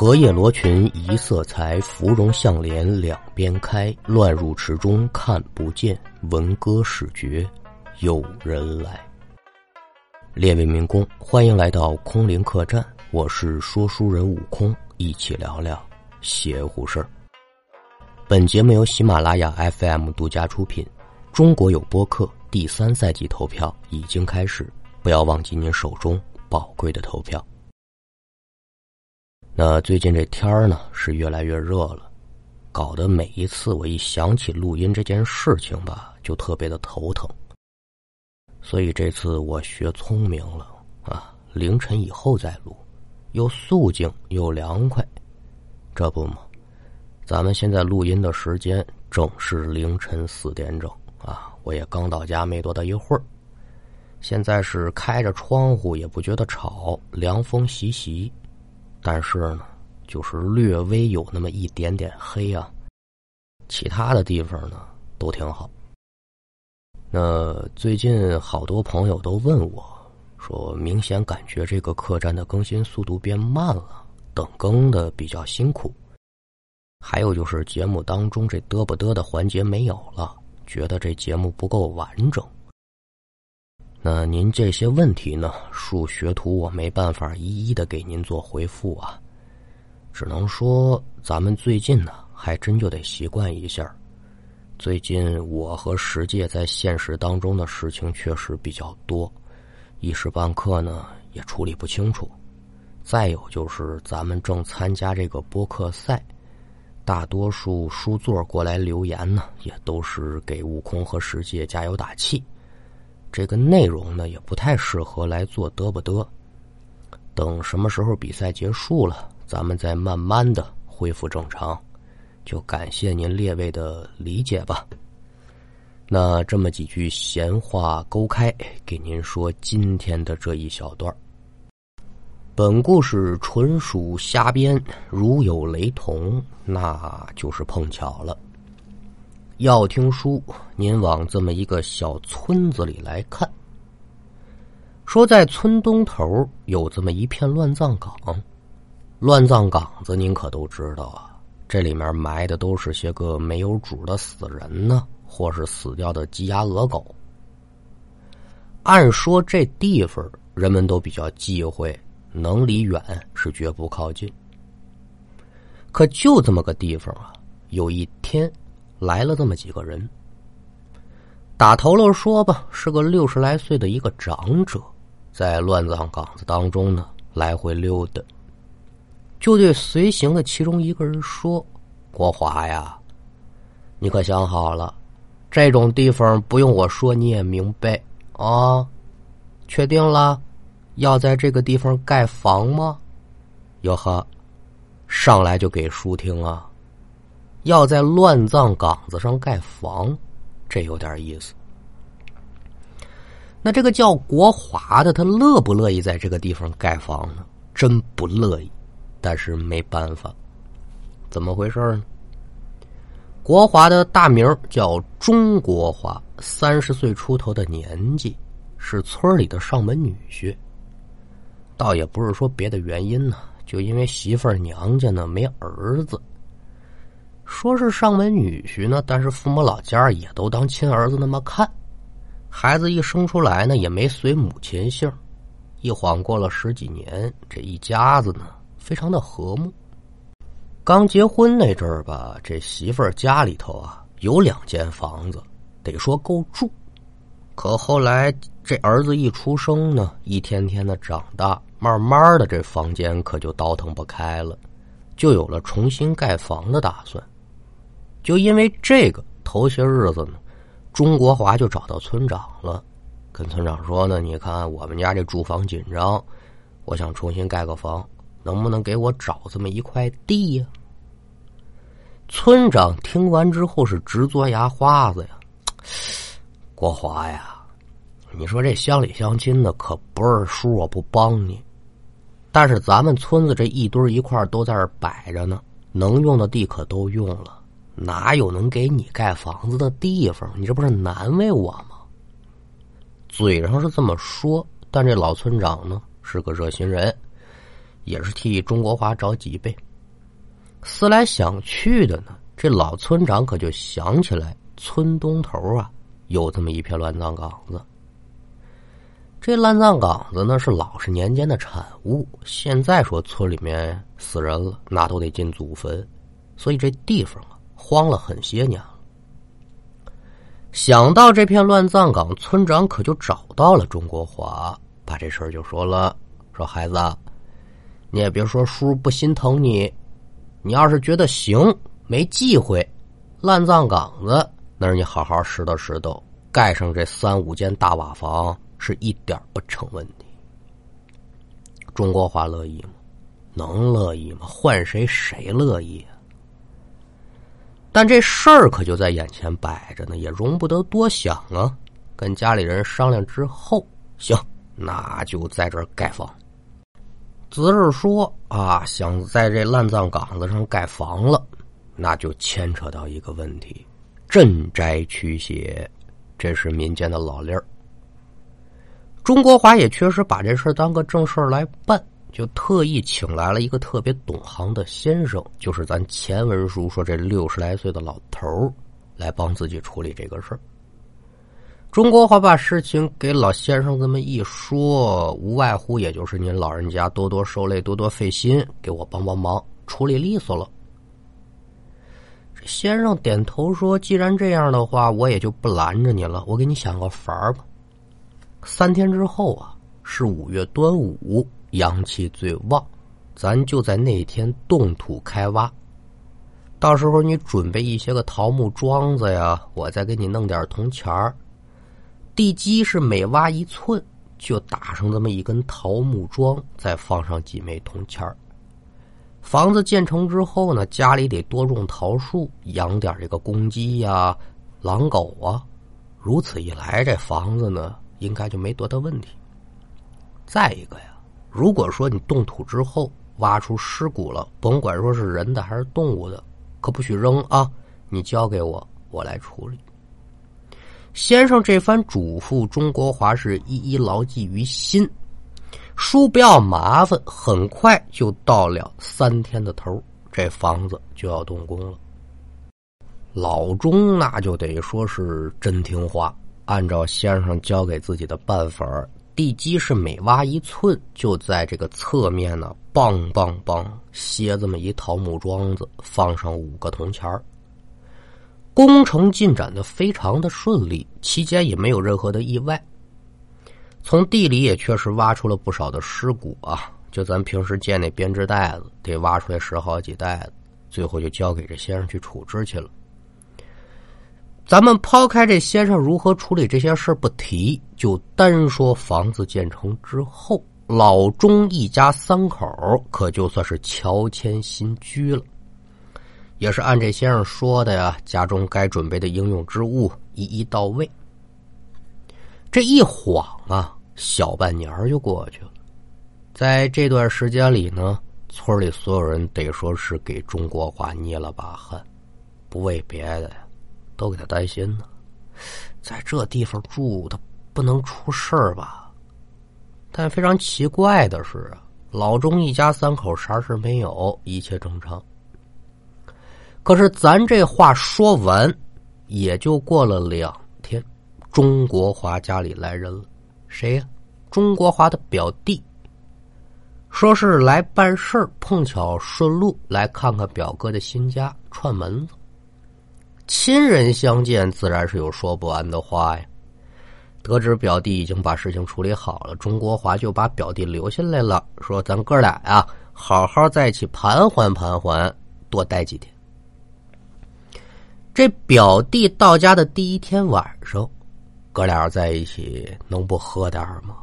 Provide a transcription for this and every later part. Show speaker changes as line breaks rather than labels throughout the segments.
荷叶罗裙一色裁，芙蓉向帘两边开。乱入池中看不见，闻歌始觉有人来。列位民工，欢迎来到空灵客栈，我是说书人悟空，一起聊聊邪乎事儿。本节目由喜马拉雅 FM 独家出品。中国有播客第三赛季投票已经开始，不要忘记您手中宝贵的投票。那最近这天儿呢是越来越热了，搞得每一次我一想起录音这件事情吧，就特别的头疼。所以这次我学聪明了啊，凌晨以后再录，又肃静又凉快，这不嘛？咱们现在录音的时间正是凌晨四点整。啊，我也刚到家没多大一会儿，现在是开着窗户也不觉得吵，凉风习习，但是呢，就是略微有那么一点点黑啊，其他的地方呢都挺好。那最近好多朋友都问我，说明显感觉这个客栈的更新速度变慢了，等更的比较辛苦，还有就是节目当中这嘚不嘚的环节没有了。觉得这节目不够完整，那您这些问题呢？数学图我没办法一一的给您做回复啊，只能说咱们最近呢，还真就得习惯一下。最近我和石界在现实当中的事情确实比较多，一时半刻呢也处理不清楚。再有就是咱们正参加这个播客赛。大多数书座过来留言呢，也都是给悟空和石界加油打气。这个内容呢，也不太适合来做嘚不嘚。等什么时候比赛结束了，咱们再慢慢的恢复正常。就感谢您列位的理解吧。那这么几句闲话勾开，给您说今天的这一小段本故事纯属瞎编，如有雷同，那就是碰巧了。要听书，您往这么一个小村子里来看。说在村东头有这么一片乱葬岗，乱葬岗子您可都知道啊，这里面埋的都是些个没有主的死人呢，或是死掉的鸡鸭鹅狗。按说这地方人们都比较忌讳。能离远是绝不靠近。可就这么个地方啊，有一天来了这么几个人。打头了说吧，是个六十来岁的一个长者，在乱葬岗子当中呢来回溜达。就对随行的其中一个人说：“国华呀，你可想好了，这种地方不用我说你也明白啊？确定了？”要在这个地方盖房吗？哟呵，上来就给书听啊！要在乱葬岗子上盖房，这有点意思。那这个叫国华的，他乐不乐意在这个地方盖房呢？真不乐意，但是没办法。怎么回事呢？国华的大名叫钟国华，三十岁出头的年纪，是村里的上门女婿。倒也不是说别的原因呢，就因为媳妇儿娘家呢没儿子，说是上门女婿呢，但是父母老家也都当亲儿子那么看。孩子一生出来呢，也没随母亲姓。一晃过了十几年，这一家子呢非常的和睦。刚结婚那阵儿吧，这媳妇儿家里头啊有两间房子，得说够住。可后来这儿子一出生呢，一天天的长大。慢慢的，这房间可就倒腾不开了，就有了重新盖房的打算。就因为这个，头些日子呢，钟国华就找到村长了，跟村长说呢：“你看我们家这住房紧张，我想重新盖个房，能不能给我找这么一块地呀？”村长听完之后是直嘬牙花子呀，国华呀，你说这乡里乡亲的可不是叔我不帮你。但是咱们村子这一堆一块都在这摆着呢，能用的地可都用了，哪有能给你盖房子的地方？你这不是难为我吗？嘴上是这么说，但这老村长呢是个热心人，也是替钟国华着急呗。思来想去的呢，这老村长可就想起来村东头啊有这么一片乱葬岗子。这乱葬岗子呢是老实年间的产物，现在说村里面死人了，那都得进祖坟，所以这地方慌了很些年了。想到这片乱葬岗，村长可就找到了钟国华，把这事儿就说了：“说孩子，你也别说叔不心疼你，你要是觉得行，没忌讳，乱葬岗子那儿你好好拾掇拾掇，盖上这三五间大瓦房。”是一点不成问题。钟国华乐意吗？能乐意吗？换谁谁乐意啊？但这事儿可就在眼前摆着呢，也容不得多想啊。跟家里人商量之后，行，那就在这儿盖房。子日说啊，想在这烂葬岗子上盖房了，那就牵扯到一个问题：镇宅驱邪，这是民间的老例儿。钟国华也确实把这事当个正事来办，就特意请来了一个特别懂行的先生，就是咱前文书说这六十来岁的老头来帮自己处理这个事儿。钟国华把事情给老先生这么一说，无外乎也就是您老人家多多受累，多多费心，给我帮帮忙，处理利索了。这先生点头说：“既然这样的话，我也就不拦着你了，我给你想个法儿吧。”三天之后啊，是五月端午，阳气最旺，咱就在那天动土开挖。到时候你准备一些个桃木桩子呀，我再给你弄点铜钱儿。地基是每挖一寸就打上这么一根桃木桩，再放上几枚铜钱儿。房子建成之后呢，家里得多种桃树，养点这个公鸡呀、狼狗啊。如此一来，这房子呢。应该就没多大问题。再一个呀，如果说你动土之后挖出尸骨了，甭管说是人的还是动物的，可不许扔啊！你交给我，我来处理。先生这番嘱咐，钟国华是一一牢记于心。叔不要麻烦，很快就到了三天的头，这房子就要动工了。老钟那就得说是真听话。按照先生教给自己的办法，地基是每挖一寸，就在这个侧面呢，梆梆梆歇这么一桃木桩子，放上五个铜钱儿。工程进展的非常的顺利，期间也没有任何的意外。从地里也确实挖出了不少的尸骨啊，就咱平时见那编织袋子，得挖出来十好几袋子，最后就交给这先生去处置去了。咱们抛开这先生如何处理这些事不提，就单说房子建成之后，老钟一家三口可就算是乔迁新居了。也是按这先生说的呀，家中该准备的应用之物一一到位。这一晃啊，小半年就过去了。在这段时间里呢，村里所有人得说是给钟国华捏了把汗，不为别的呀。都给他担心呢，在这地方住，他不能出事儿吧？但非常奇怪的是啊，老钟一家三口啥事没有，一切正常。可是咱这话说完，也就过了两天，钟国华家里来人了，谁呀？钟国华的表弟，说是来办事，碰巧顺路来看看表哥的新家，串门子。亲人相见，自然是有说不完的话呀。得知表弟已经把事情处理好了，钟国华就把表弟留下来了，说：“咱哥俩呀，好好在一起盘桓盘桓，多待几天。”这表弟到家的第一天晚上，哥俩在一起，能不喝点吗？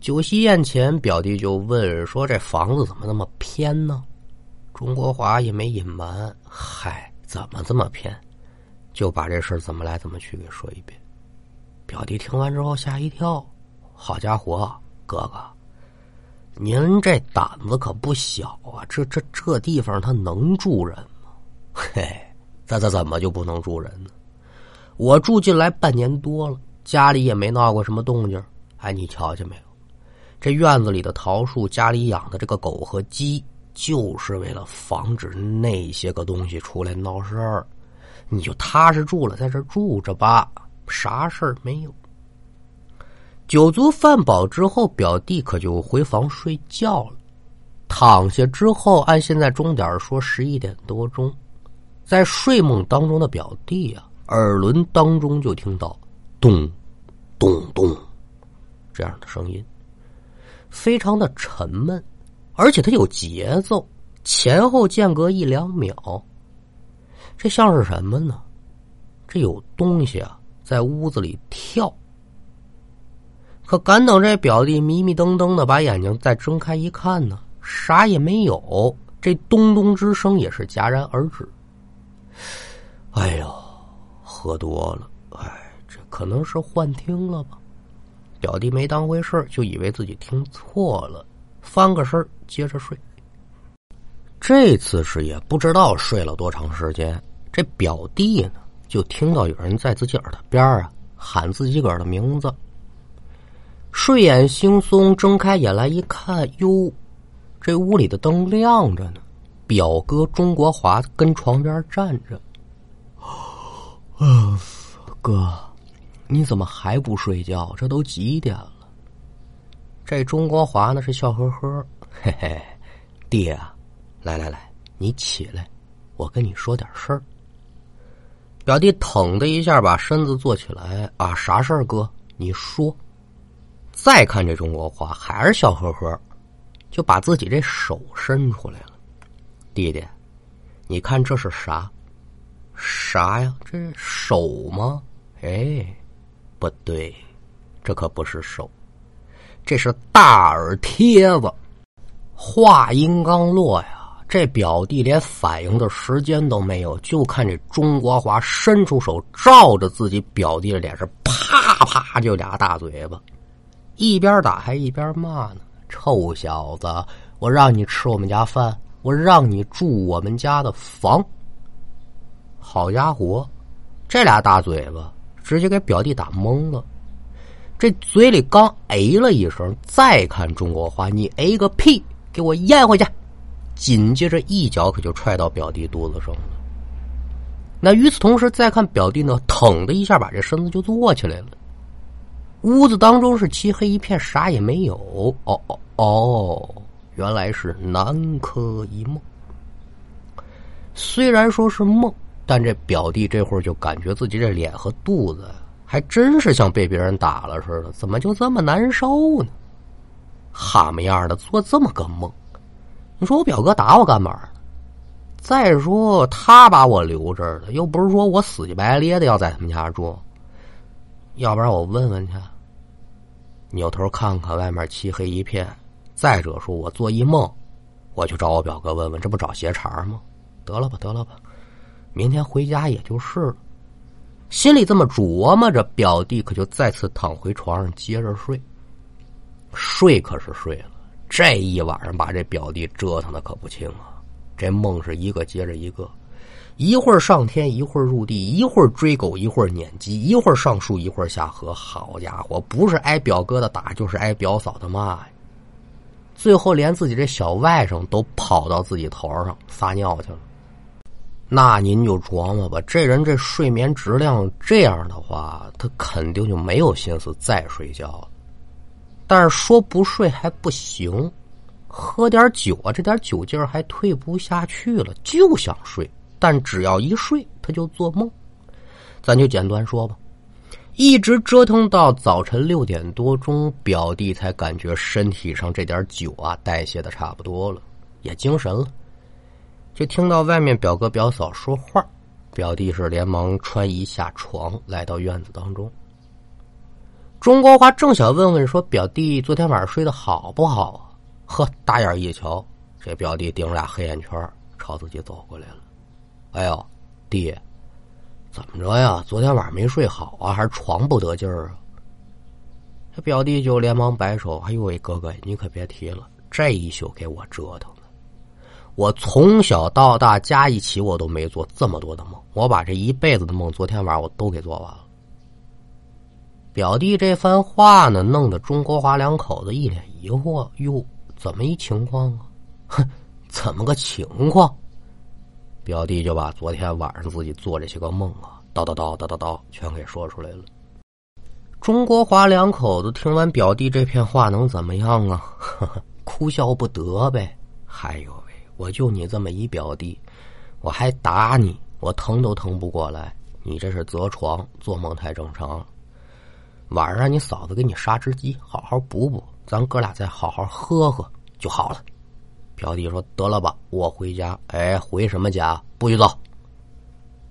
酒席宴前，表弟就问说：“这房子怎么那么偏呢？”钟国华也没隐瞒：“嗨，怎么这么偏？”就把这事怎么来怎么去给说一遍。表弟听完之后吓一跳：“好家伙，哥哥，您这胆子可不小啊！这这这地方他能住人吗？嘿，这这怎么就不能住人呢？我住进来半年多了，家里也没闹过什么动静。哎，你瞧见没有？这院子里的桃树，家里养的这个狗和鸡，就是为了防止那些个东西出来闹事儿。你就踏实住了，在这住着吧，啥事儿没有。酒足饭饱之后，表弟可就回房睡觉了。躺下之后，按现在钟点说，十一点多钟，在睡梦当中的表弟啊，耳轮当中就听到咚咚咚这样的声音，非常的沉闷，而且它有节奏，前后间隔一两秒。这像是什么呢？这有东西啊，在屋子里跳。可赶等这表弟迷迷瞪瞪的把眼睛再睁开一看呢，啥也没有。这咚咚之声也是戛然而止。哎呦，喝多了，哎，这可能是幻听了吧？表弟没当回事就以为自己听错了，翻个身接着睡。这次是也不知道睡了多长时间，这表弟呢就听到有人在自己耳朵边啊喊自己个儿的名字。睡眼惺忪，睁开眼来一看，哟，这屋里的灯亮着呢。表哥钟国华跟床边站着。哥，你怎么还不睡觉？这都几点了？这钟国华呢是笑呵呵，嘿嘿，弟啊。来来来，你起来，我跟你说点事儿。表弟腾的一下把身子坐起来啊，啥事儿哥？你说。再看这中国话还是笑呵呵，就把自己这手伸出来了。弟弟，你看这是啥？啥呀？这是手吗？哎，不对，这可不是手，这是大耳贴子。话音刚落呀。这表弟连反应的时间都没有，就看这钟国华伸出手照着自己表弟的脸上，啪啪就俩大嘴巴，一边打还一边骂呢：“臭小子，我让你吃我们家饭，我让你住我们家的房。”好家伙，这俩大嘴巴直接给表弟打懵了，这嘴里刚哎了一声，再看钟国华，你哎个屁，给我咽回去！紧接着一脚可就踹到表弟肚子上了。那与此同时，再看表弟呢，腾的一下把这身子就坐起来了。屋子当中是漆黑一片，啥也没有。哦哦哦，原来是南柯一梦。虽然说是梦，但这表弟这会儿就感觉自己这脸和肚子还真是像被别人打了似的，怎么就这么难受呢？哈么样的做这么个梦？你说我表哥打我干嘛？再说他把我留这儿了，又不是说我死乞白咧的要在他们家住。要不然我问问去。扭头看看外面漆黑一片。再者说，我做一梦，我去找我表哥问问，这不找邪茬吗？得了吧，得了吧，明天回家也就是了。心里这么琢磨着，表弟可就再次躺回床上接着睡。睡可是睡了。这一晚上把这表弟折腾的可不轻啊！这梦是一个接着一个，一会儿上天，一会儿入地，一会儿追狗，一会儿撵鸡，一会儿上树，一会儿下河。好家伙，不是挨表哥的打，就是挨表嫂的骂呀！最后连自己这小外甥都跑到自己头上撒尿去了。那您就琢磨吧，这人这睡眠质量这样的话，他肯定就没有心思再睡觉了。但是说不睡还不行，喝点酒啊，这点酒劲儿还退不下去了，就想睡。但只要一睡，他就做梦。咱就简短说吧，一直折腾到早晨六点多钟，表弟才感觉身体上这点酒啊代谢的差不多了，也精神了。就听到外面表哥表嫂说话，表弟是连忙穿衣下床，来到院子当中。钟国华正想问问说：“表弟昨天晚上睡得好不好啊？”呵，大眼一瞧，这表弟顶着俩黑眼圈，朝自己走过来了。哎呦，弟，怎么着呀？昨天晚上没睡好啊，还是床不得劲儿啊？这表弟就连忙摆手：“哎呦喂，哥哥，你可别提了，这一宿给我折腾的。我从小到大加一起，我都没做这么多的梦。我把这一辈子的梦，昨天晚上我都给做完了。”表弟这番话呢，弄得钟国华两口子一脸疑惑：“哟，怎么一情况啊？哼，怎么个情况？表弟就把昨天晚上自己做这些个梦啊，叨叨叨叨叨叨，全给说出来了。钟国华两口子听完表弟这片话，能怎么样啊？哭笑不得呗。哎呦喂，我就你这么一表弟，我还打你，我疼都疼不过来。你这是择床，做梦太正常了。晚上让你嫂子给你杀只鸡，好好补补，咱哥俩再好好喝喝就好了。表弟说：“得了吧，我回家。”哎，回什么家？不许走！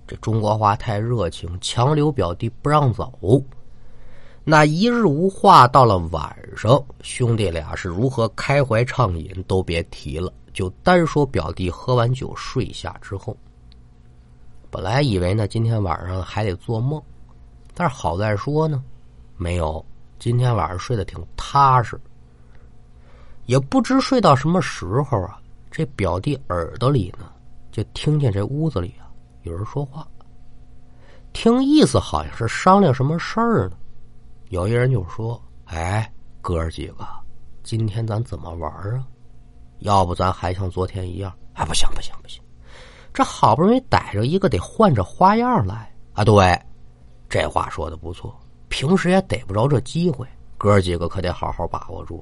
这中国话太热情，强留表弟不让走。那一日无话，到了晚上，兄弟俩是如何开怀畅饮都别提了。就单说表弟喝完酒睡下之后，本来以为呢今天晚上还得做梦，但是好在说呢，没有。今天晚上睡得挺踏实，也不知睡到什么时候啊，这表弟耳朵里呢就听见这屋子里啊有人说话，听意思好像是商量什么事儿呢。有一人就说：“哎，哥几个，今天咱怎么玩啊？要不咱还像昨天一样？哎，不行不行不行，这好不容易逮着一个，得换着花样来啊！对，这话说的不错，平时也逮不着这机会，哥几个可得好好把握住。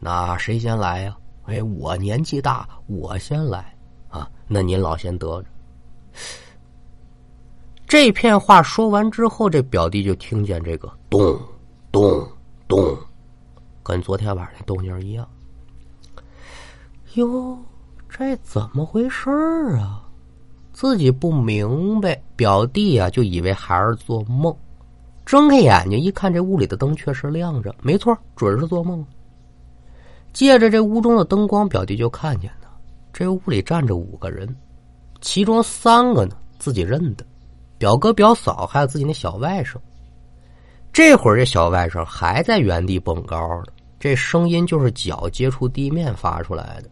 那谁先来呀？哎，我年纪大，我先来啊！那您老先得着。”这片话说完之后，这表弟就听见这个咚咚咚，跟昨天晚上动静一样。哟，这怎么回事啊？自己不明白，表弟啊就以为孩儿做梦。睁开眼睛一看，这屋里的灯确实亮着，没错，准是做梦。借着这屋中的灯光，表弟就看见呢，这屋里站着五个人，其中三个呢自己认得。表哥、表嫂，还有自己那小外甥。这会儿，这小外甥还在原地蹦高呢，这声音就是脚接触地面发出来的。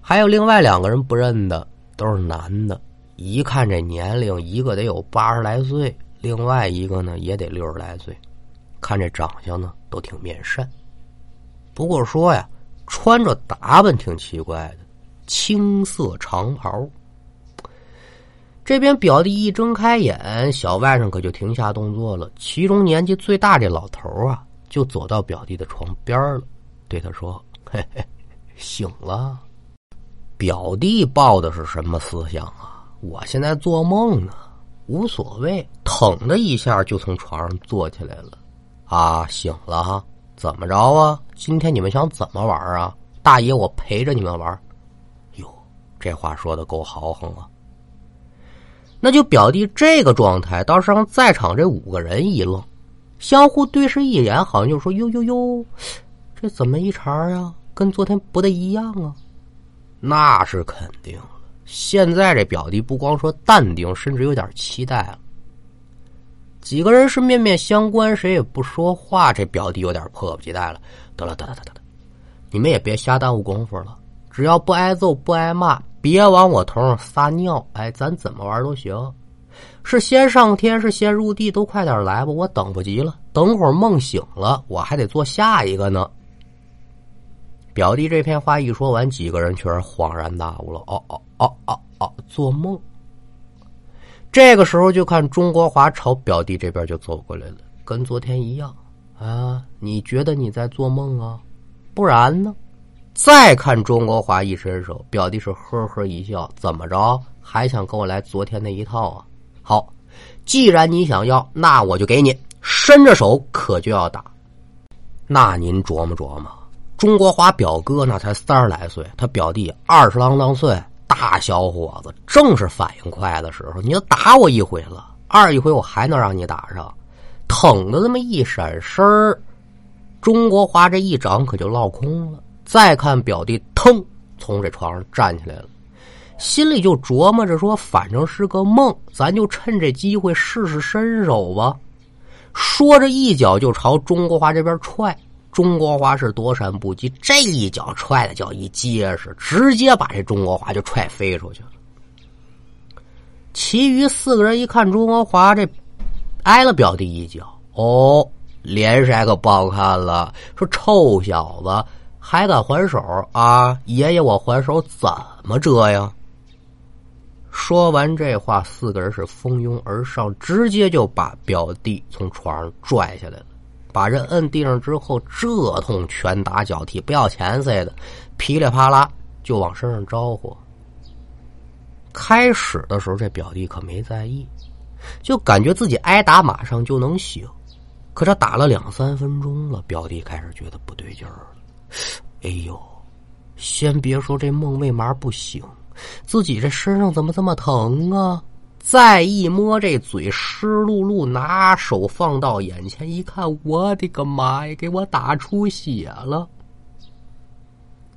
还有另外两个人不认得，都是男的，一看这年龄，一个得有八十来岁，另外一个呢也得六十来岁，看这长相呢都挺面善。不过说呀，穿着打扮挺奇怪的，青色长袍。这边表弟一睁开眼，小外甥可就停下动作了。其中年纪最大这老头啊，就走到表弟的床边了，对他说：“嘿嘿，醒了。”表弟抱的是什么思想啊？我现在做梦呢，无所谓。腾的一下就从床上坐起来了。啊，醒了哈？怎么着啊？今天你们想怎么玩啊？大爷，我陪着你们玩。哟，这话说的够豪横啊！那就表弟这个状态，倒是让在场这五个人一愣，相互对视一眼，好像就说：“哟哟哟，这怎么一茬啊？跟昨天不太一样啊！”那是肯定。现在这表弟不光说淡定，甚至有点期待了。几个人是面面相关，谁也不说话。这表弟有点迫不及待了。得了，得了，得了，得，你们也别瞎耽误功夫了。只要不挨揍，不挨骂。别往我头上撒尿！哎，咱怎么玩都行，是先上天，是先入地，都快点来吧，我等不及了。等会儿梦醒了，我还得做下一个呢。表弟这片话一说完，几个人却是恍然大悟了。哦哦哦哦哦，做梦。这个时候就看钟国华朝表弟这边就走过来了，跟昨天一样啊。你觉得你在做梦啊？不然呢？再看钟国华一伸手，表弟是呵呵一笑，怎么着？还想跟我来昨天那一套啊？好，既然你想要，那我就给你。伸着手可就要打。那您琢磨琢磨，钟国华表哥那才三十来岁，他表弟二十啷当岁，大小伙子，正是反应快的时候。你就打我一回了，二一回我还能让你打上，疼的这么一闪身儿，钟国华这一掌可就落空了。再看表弟，腾从这床上站起来了，心里就琢磨着说：“反正是个梦，咱就趁这机会试试身手吧。”说着，一脚就朝钟国华这边踹。钟国华是躲闪不及，这一脚踹的叫一结实，直接把这钟国华就踹飞出去了。其余四个人一看钟国华这挨了表弟一脚，哦，脸色可不好看了，说：“臭小子！”还敢还手啊？爷爷，我还手怎么着呀？说完这话，四个人是蜂拥而上，直接就把表弟从床上拽下来了，把人摁地上之后，这通拳打脚踢，不要钱似的，噼里啪啦就往身上招呼。开始的时候，这表弟可没在意，就感觉自己挨打马上就能醒。可这打了两三分钟了，表弟开始觉得不对劲儿了。哎呦，先别说这梦为嘛不醒。自己这身上怎么这么疼啊？再一摸这嘴湿漉漉，拿手放到眼前一看，我的个妈呀！给我打出血了！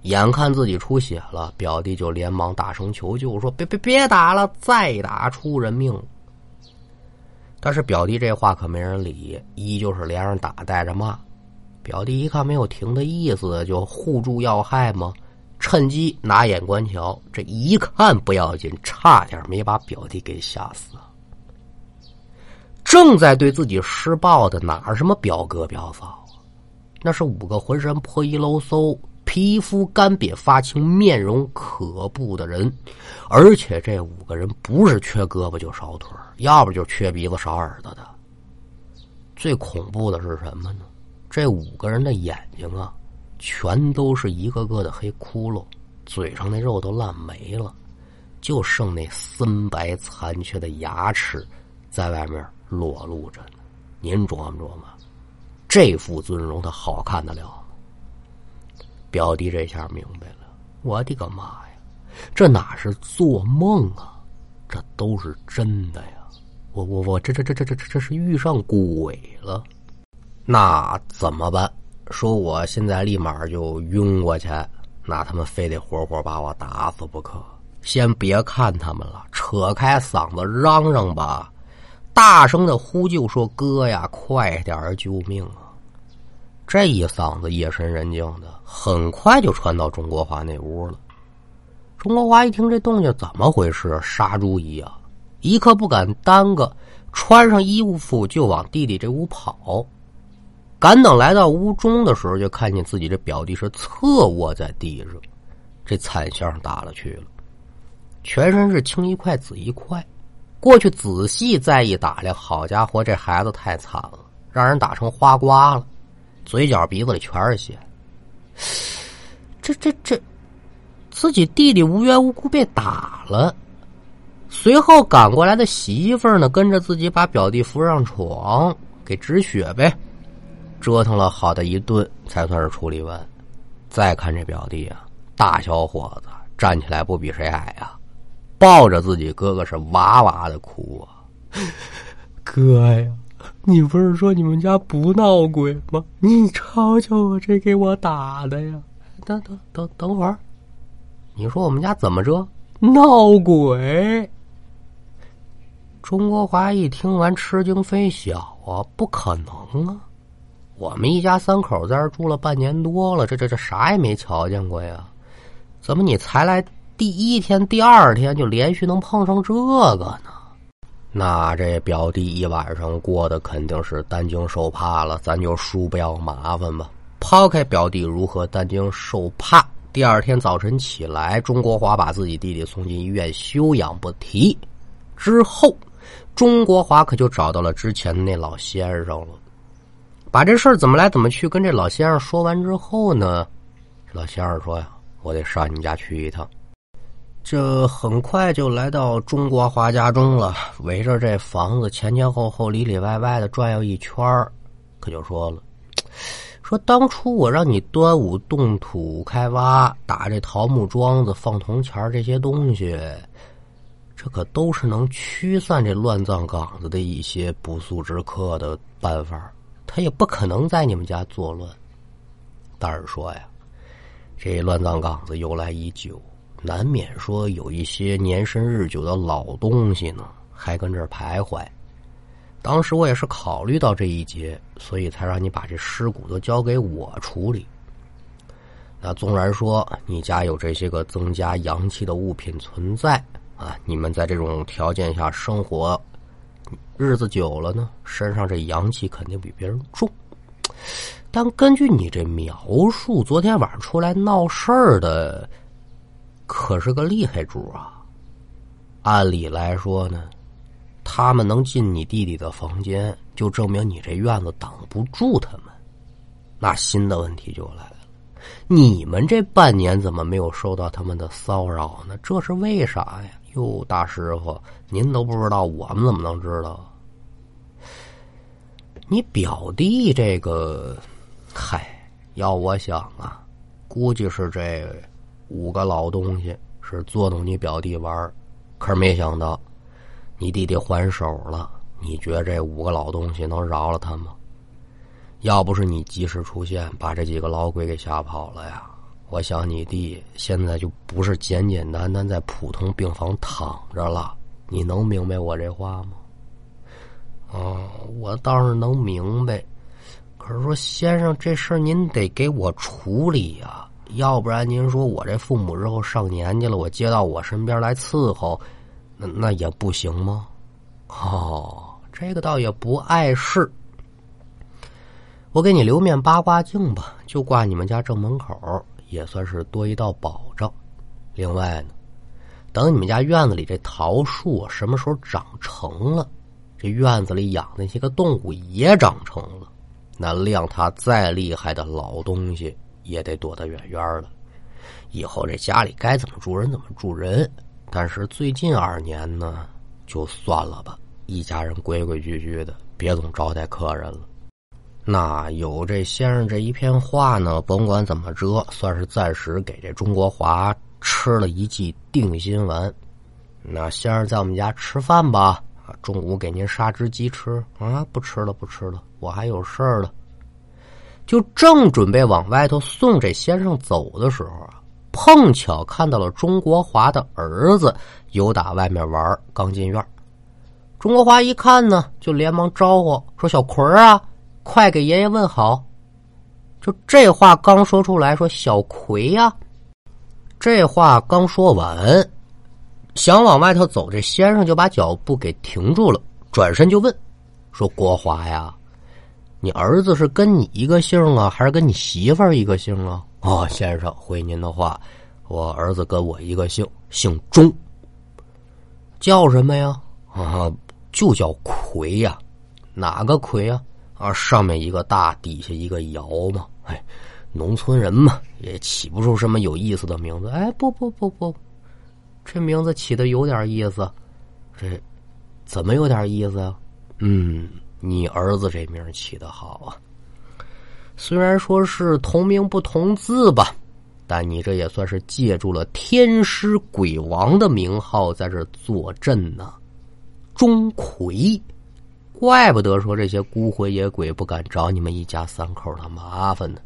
眼看自己出血了，表弟就连忙大声求救，说：“别别别打了，再打出人命。”但是表弟这话可没人理，依旧是连着打带着骂。表弟一看没有停的意思，就护住要害吗。趁机拿眼观瞧，这一看不要紧，差点没把表弟给吓死。正在对自己施暴的哪什么表哥表嫂？那是五个浑身破衣喽嗖、皮肤干瘪发青、面容可怖的人，而且这五个人不是缺胳膊就少腿要不就缺鼻子少耳朵的。最恐怖的是什么呢？这五个人的眼睛啊！全都是一个个的黑窟窿，嘴上那肉都烂没了，就剩那森白残缺的牙齿在外面裸露着呢。您琢磨琢磨，这副尊容他好看得了？表弟这下明白了，我的个妈呀，这哪是做梦啊，这都是真的呀！我我我这这这这这这是遇上鬼了，那怎么办？说我现在立马就晕过去，那他们非得活活把我打死不可。先别看他们了，扯开嗓子嚷嚷吧，大声的呼救说：“哥呀，快点救命啊！”这一嗓子夜深人静的，很快就传到钟国华那屋了。钟国华一听这动静，怎么回事？杀猪一样，一刻不敢耽搁，穿上衣服就往弟弟这屋跑。赶等来到屋中的时候，就看见自己这表弟是侧卧在地上，这惨相打了去了，全身是青一块紫一块。过去仔细再一打量，好家伙，这孩子太惨了，让人打成花瓜了，嘴角鼻子里全是血。这这这，自己弟弟无缘无故被打了。随后赶过来的媳妇呢，跟着自己把表弟扶上床，给止血呗。折腾了好的一顿，才算是处理完。再看这表弟啊，大小伙子站起来不比谁矮啊，抱着自己哥哥是哇哇的哭啊！哥呀，你不是说你们家不闹鬼吗？你瞧瞧我这给我打的呀！等等等等会儿，你说我们家怎么着？闹鬼？钟国华一听完吃惊非小啊，不可能啊！我们一家三口在这住了半年多了，这这这啥也没瞧见过呀？怎么你才来第一天、第二天就连续能碰上这个呢？那这表弟一晚上过得肯定是担惊受怕了，咱就恕不要麻烦吧。抛开表弟如何担惊受怕，第二天早晨起来，钟国华把自己弟弟送进医院休养不提。之后，钟国华可就找到了之前那老先生了。把这事儿怎么来怎么去跟这老先生说完之后呢，老先生说呀：“我得上你家去一趟。”这很快就来到中国华家中了，围着这房子前前后后里里外外的转悠一圈可就说了：“说当初我让你端午动土开挖，打这桃木桩子、放铜钱这些东西，这可都是能驱散这乱葬岗子的一些不速之客的办法。”他也不可能在你们家作乱，但是说呀，这乱葬岗子由来已久，难免说有一些年深日久的老东西呢，还跟这儿徘徊。当时我也是考虑到这一节，所以才让你把这尸骨都交给我处理。那纵然说你家有这些个增加阳气的物品存在啊，你们在这种条件下生活。日子久了呢，身上这阳气肯定比别人重。但根据你这描述，昨天晚上出来闹事儿的可是个厉害主啊！按理来说呢，他们能进你弟弟的房间，就证明你这院子挡不住他们。那新的问题就来了：你们这半年怎么没有受到他们的骚扰呢？这是为啥呀？哟，大师傅，您都不知道，我们怎么能知道？你表弟这个。嗨，要我想啊，估计是这五个老东西是捉弄你表弟玩可是没想到你弟弟还手了。你觉得这五个老东西能饶了他吗？要不是你及时出现，把这几个老鬼给吓跑了呀，我想你弟现在就不是简简单单在普通病房躺着了。你能明白我这话吗？哦，我倒是能明白。可是说，先生，这事儿您得给我处理呀，要不然您说我这父母日后上年纪了，我接到我身边来伺候，那那也不行吗？哦，这个倒也不碍事，我给你留面八卦镜吧，就挂你们家正门口，也算是多一道保障。另外呢，等你们家院子里这桃树什么时候长成了，这院子里养那些个动物也长成了。那量他再厉害的老东西也得躲得远远的。以后这家里该怎么住人怎么住人。但是最近二年呢，就算了吧，一家人规规矩矩的，别总招待客人了。那有这先生这一片话呢，甭管怎么着，算是暂时给这中国华吃了一剂定心丸。那先生在我们家吃饭吧。啊，中午给您杀只鸡吃啊？不吃了，不吃了，我还有事儿了。就正准备往外头送这先生走的时候啊，碰巧看到了钟国华的儿子有打外面玩，刚进院。钟国华一看呢，就连忙招呼说：“小葵儿啊，快给爷爷问好。”就这话刚说出来，说小葵呀，这话刚说完。想往外头走，这先生就把脚步给停住了，转身就问：“说国华呀，你儿子是跟你一个姓啊，还是跟你媳妇儿一个姓啊？”“哦，先生，回您的话，我儿子跟我一个姓，姓钟。叫什么呀？啊，就叫葵呀。哪个葵呀？上面一个大，底下一个尧嘛。哎，农村人嘛，也起不出什么有意思的名字。哎，不不不不。”这名字起的有点意思，这怎么有点意思啊？嗯，你儿子这名起的好啊。虽然说是同名不同字吧，但你这也算是借助了天师鬼王的名号在这坐镇呢。钟馗，怪不得说这些孤魂野鬼不敢找你们一家三口的麻烦呢。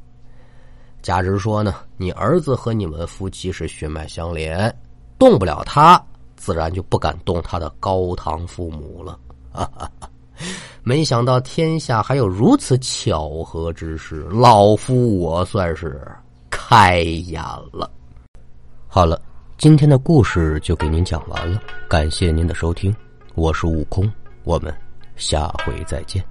加之说呢，你儿子和你们夫妻是血脉相连。动不了他，自然就不敢动他的高堂父母了。哈哈哈没想到天下还有如此巧合之事，老夫我算是开眼了。好了，今天的故事就给您讲完了，感谢您的收听，我是悟空，我们下回再见。